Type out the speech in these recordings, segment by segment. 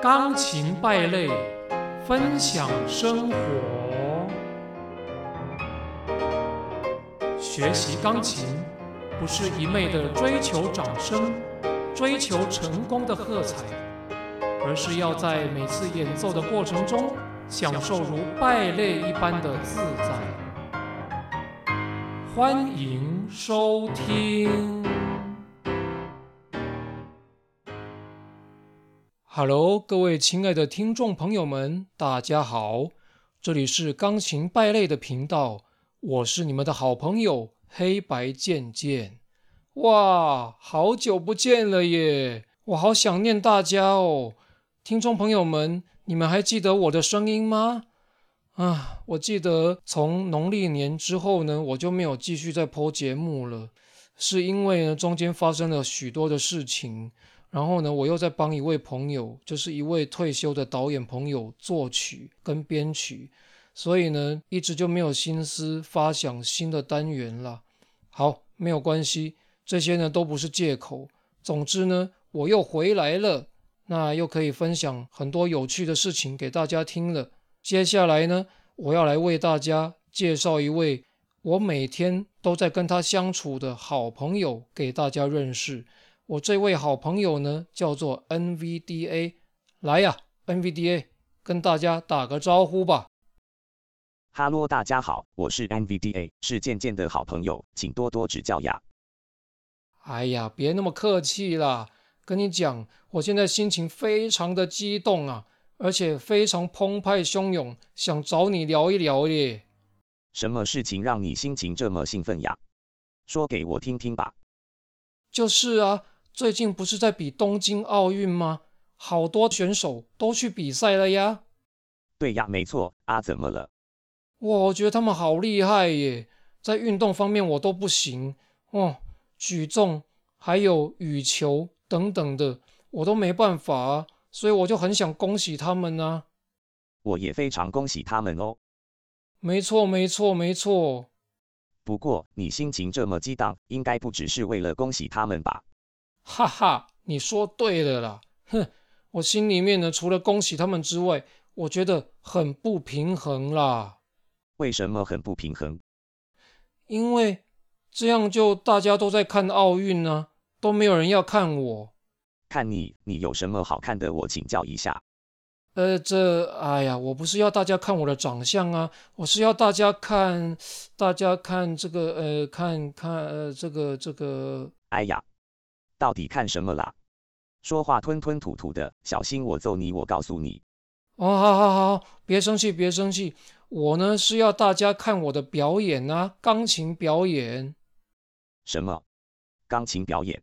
钢琴败类，分享生活。学习钢琴不是一昧的追求掌声、追求成功的喝彩，而是要在每次演奏的过程中，享受如败类一般的自在。欢迎收听。Hello，各位亲爱的听众朋友们，大家好，这里是钢琴败类的频道，我是你们的好朋友黑白渐渐。哇，好久不见了耶，我好想念大家哦。听众朋友们，你们还记得我的声音吗？啊，我记得从农历年之后呢，我就没有继续再播节目了，是因为呢中间发生了许多的事情。然后呢，我又在帮一位朋友，就是一位退休的导演朋友作曲跟编曲，所以呢，一直就没有心思发想新的单元了。好，没有关系，这些呢都不是借口。总之呢，我又回来了，那又可以分享很多有趣的事情给大家听了。接下来呢，我要来为大家介绍一位我每天都在跟他相处的好朋友给大家认识。我这位好朋友呢，叫做 NVDA，来呀，NVDA，跟大家打个招呼吧。哈喽，大家好，我是 NVDA，是健健的好朋友，请多多指教呀。哎呀，别那么客气啦，跟你讲，我现在心情非常的激动啊，而且非常澎湃汹涌，想找你聊一聊耶。什么事情让你心情这么兴奋呀？说给我听听吧。就是啊。最近不是在比东京奥运吗？好多选手都去比赛了呀。对呀，没错啊。怎么了？哇我觉得他们好厉害耶，在运动方面我都不行哦，举重还有羽球等等的，我都没办法，所以我就很想恭喜他们呢。我也非常恭喜他们哦。没错，没错，没错。不过你心情这么激荡，应该不只是为了恭喜他们吧？哈哈，你说对了啦！哼，我心里面呢，除了恭喜他们之外，我觉得很不平衡啦。为什么很不平衡？因为这样就大家都在看奥运呢，都没有人要看我。看你，你有什么好看的？我请教一下。呃，这，哎呀，我不是要大家看我的长相啊，我是要大家看，大家看这个，呃，看看，呃，这个，这个。哎呀。到底看什么啦？说话吞吞吐吐的，小心我揍你！我告诉你。哦，好好好，别生气，别生气。我呢是要大家看我的表演啊，钢琴表演。什么？钢琴表演？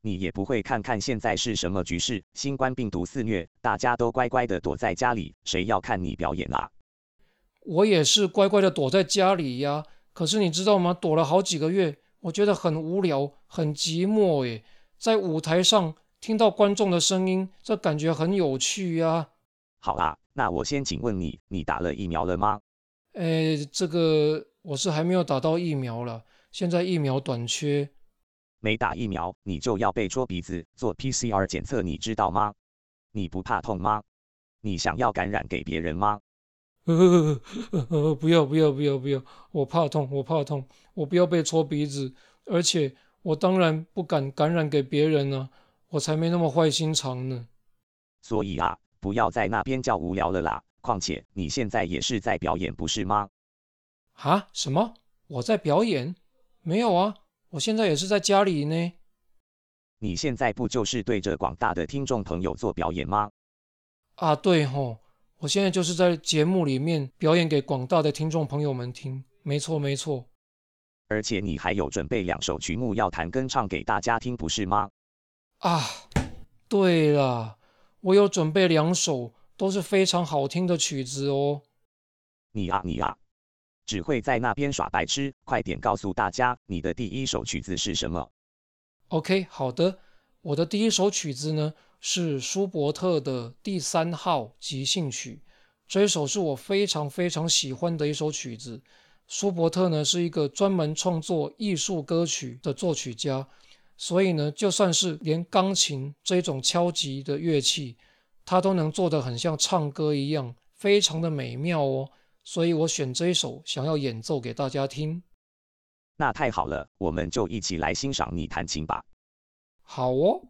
你也不会看看现在是什么局势？新冠病毒肆虐，大家都乖乖的躲在家里，谁要看你表演啊？我也是乖乖的躲在家里呀。可是你知道吗？躲了好几个月，我觉得很无聊，很寂寞诶。在舞台上听到观众的声音，这感觉很有趣呀。好啦，那我先请问你，你打了疫苗了吗？哎，这个我是还没有打到疫苗了，现在疫苗短缺。没打疫苗，你就要被戳鼻子做 PCR 检测，你知道吗？你不怕痛吗？你想要感染给别人吗？不要不要不要不要，我怕痛，我怕痛，我不要被戳鼻子，而且。我当然不敢感染给别人呢，我才没那么坏心肠呢。所以啊，不要在那边叫无聊了啦。况且你现在也是在表演，不是吗？啊？什么？我在表演？没有啊，我现在也是在家里呢。你现在不就是对着广大的听众朋友做表演吗？啊，对吼，我现在就是在节目里面表演给广大的听众朋友们听。没错，没错。而且你还有准备两首曲目要弹跟唱给大家听，不是吗？啊，对了，我有准备两首都是非常好听的曲子哦。你啊你啊，只会在那边耍白痴，快点告诉大家你的第一首曲子是什么？OK，好的，我的第一首曲子呢是舒伯特的第三号即兴曲，这一首是我非常非常喜欢的一首曲子。舒伯特呢是一个专门创作艺术歌曲的作曲家，所以呢，就算是连钢琴这种敲击的乐器，他都能做得很像唱歌一样，非常的美妙哦。所以我选这一首，想要演奏给大家听。那太好了，我们就一起来欣赏你弹琴吧。好哦。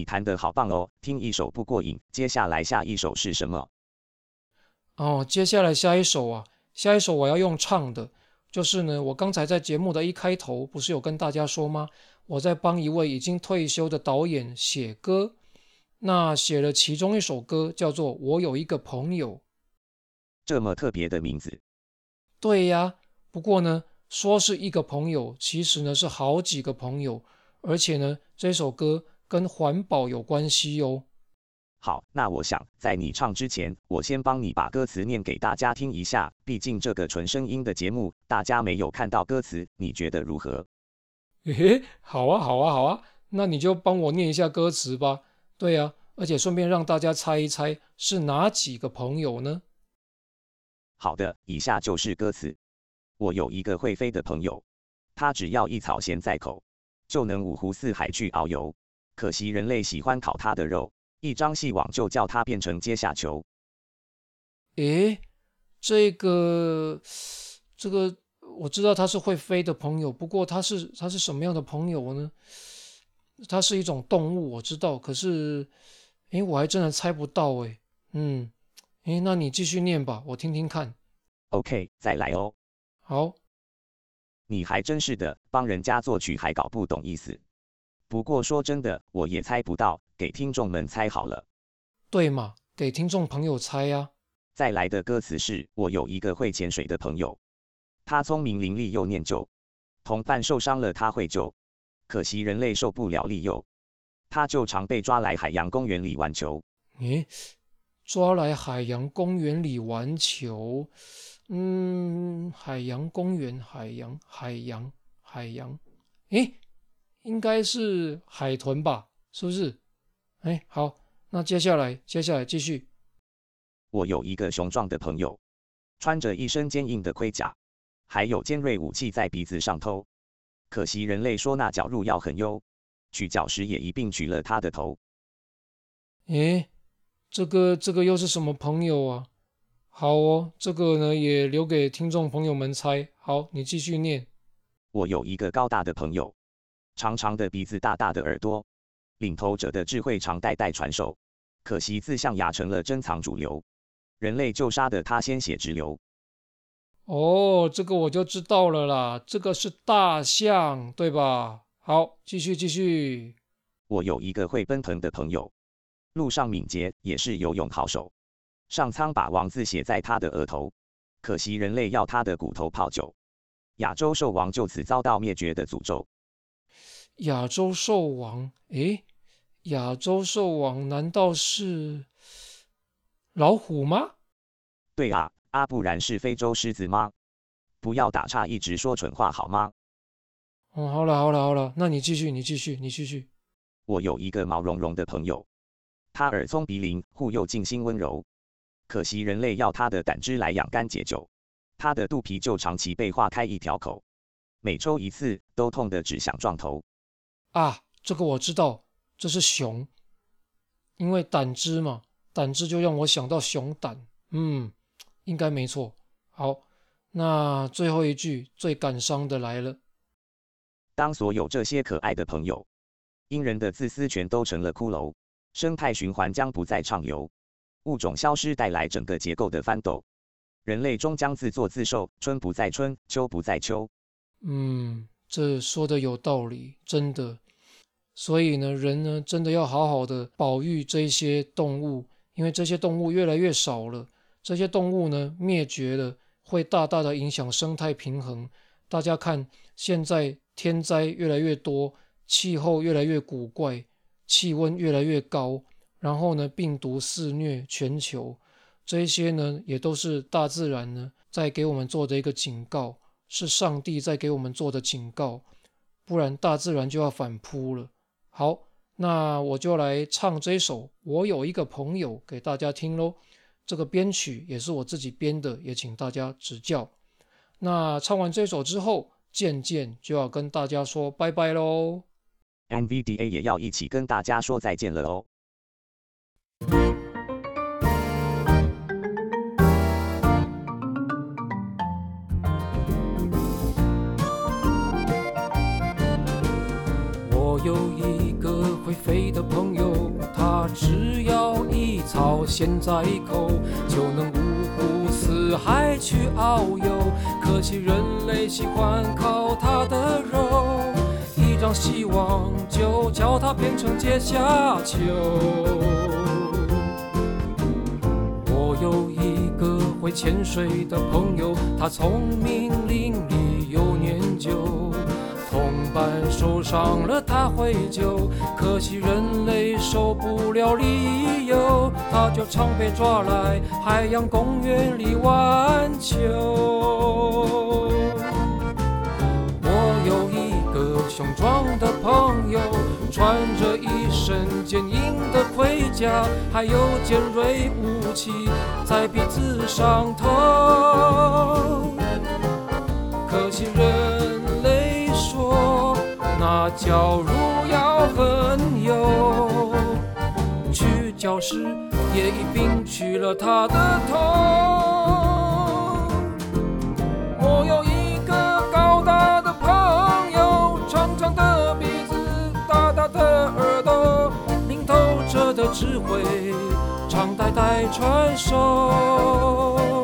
你弹得好棒哦，听一首不过瘾，接下来下一首是什么？哦，接下来下一首啊，下一首我要用唱的，就是呢，我刚才在节目的一开头不是有跟大家说吗？我在帮一位已经退休的导演写歌，那写了其中一首歌叫做《我有一个朋友》，这么特别的名字。对呀，不过呢，说是一个朋友，其实呢是好几个朋友，而且呢，这首歌跟环保有关系哦。好，那我想在你唱之前，我先帮你把歌词念给大家听一下。毕竟这个纯声音的节目，大家没有看到歌词，你觉得如何？嘿嘿，好啊，好啊，好啊，那你就帮我念一下歌词吧。对啊，而且顺便让大家猜一猜是哪几个朋友呢？好的，以下就是歌词。我有一个会飞的朋友，他只要一草衔在口，就能五湖四海去遨游。可惜人类喜欢烤它的肉。一张细网就叫它变成阶下囚。诶，这个这个我知道它是会飞的朋友，不过它是它是什么样的朋友呢？它是一种动物，我知道，可是诶，我还真的猜不到诶。嗯，诶，那你继续念吧，我听听看。OK，再来哦。好，你还真是的，帮人家作曲还搞不懂意思。不过说真的，我也猜不到，给听众们猜好了。对嘛，给听众朋友猜呀。再来的歌词是：我有一个会潜水的朋友，他聪明伶俐又念旧，同伴受伤了他会救，可惜人类受不了利诱，他就常被抓来海洋公园里玩球。诶，抓来海洋公园里玩球？嗯，海洋公园，海洋，海洋，海洋。诶。应该是海豚吧，是不是？哎，好，那接下来，接下来继续。我有一个雄壮的朋友，穿着一身坚硬的盔甲，还有尖锐武器在鼻子上偷。可惜人类说那绞入药很优，取角时也一并取了他的头。诶，这个这个又是什么朋友啊？好哦，这个呢也留给听众朋友们猜。好，你继续念。我有一个高大的朋友。长长的鼻子，大大的耳朵，领头者的智慧常代代传授。可惜自象牙成了珍藏主流，人类就杀得他鲜血直流。哦，这个我就知道了啦，这个是大象，对吧？好，继续继续。我有一个会奔腾的朋友，路上敏捷，也是游泳好手。上苍把王字写在他的额头，可惜人类要他的骨头泡酒，亚洲兽王就此遭到灭绝的诅咒。亚洲兽王，诶，亚洲兽王难道是老虎吗？对啊，啊，不然是非洲狮子吗？不要打岔，一直说蠢话好吗？哦，好了好了好了，那你继续，你继续，你继续。我有一个毛茸茸的朋友，他耳聪鼻灵，护佑静心温柔。可惜人类要他的胆汁来养肝解酒，他的肚皮就长期被划开一条口，每抽一次都痛得只想撞头。啊，这个我知道，这是熊，因为胆汁嘛，胆汁就让我想到熊胆，嗯，应该没错。好，那最后一句最感伤的来了。当所有这些可爱的朋友，因人的自私全都成了骷髅，生态循环将不再畅游，物种消失带来整个结构的翻斗，人类终将自作自受，春不再春，秋不再秋。嗯。这说的有道理，真的。所以呢，人呢，真的要好好的保育这些动物，因为这些动物越来越少了，这些动物呢灭绝了，会大大的影响生态平衡。大家看，现在天灾越来越多，气候越来越古怪，气温越来越高，然后呢，病毒肆虐全球，这些呢，也都是大自然呢在给我们做的一个警告。是上帝在给我们做的警告，不然大自然就要反扑了。好，那我就来唱这首《我有一个朋友》给大家听喽。这个编曲也是我自己编的，也请大家指教。那唱完这首之后，渐渐就要跟大家说拜拜喽。NVDA 也要一起跟大家说再见了有一个会飞的朋友，他只要一草衔在口，就能五湖四海去遨游。可惜人类喜欢靠它的肉，一张希望就叫它变成阶下囚。我有一个会潜水的朋友，他聪明伶俐又念旧。同伴受伤了，他会救，可惜人类受不了理由，他就常被抓来海洋公园里玩球。我有一个雄壮的朋友，穿着一身坚硬的盔甲，还有尖锐武器在鼻子上头。可惜人，那教入要很有，去教室也一并去了他的头。我有一个高大的朋友，长长的鼻子，大大的耳朵，领头者的智慧，常代代传授。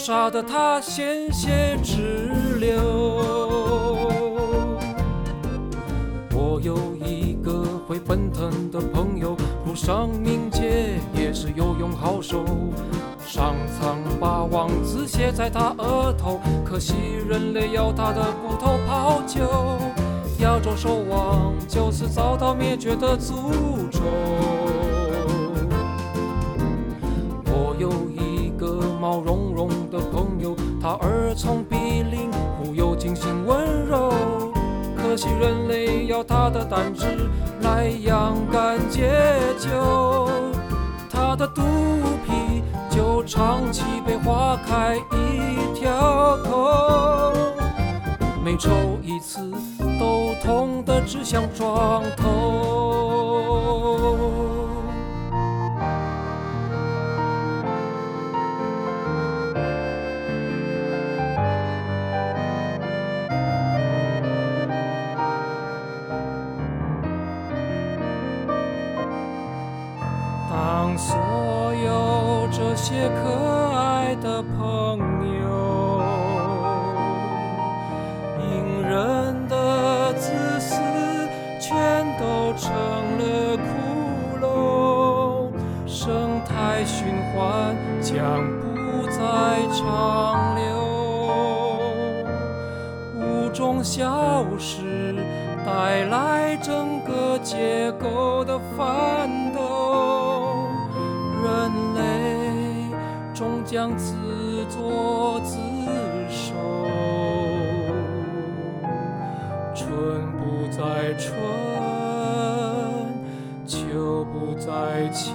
杀得他鲜血直流。我有一个会奔腾的朋友，不上敏捷，也是游泳好手。上苍把王子写在他额头，可惜人类要他的骨头泡酒。亚洲兽王就此遭到灭绝的诅咒。他耳聪鼻灵，忽悠精心温柔。可惜人类要他的胆汁来养肝解酒，他的肚皮就长期被划开一条口，每抽一次都痛得只想撞头。带来整个结构的翻斗人类终将自作自受。春不再春秋不再秋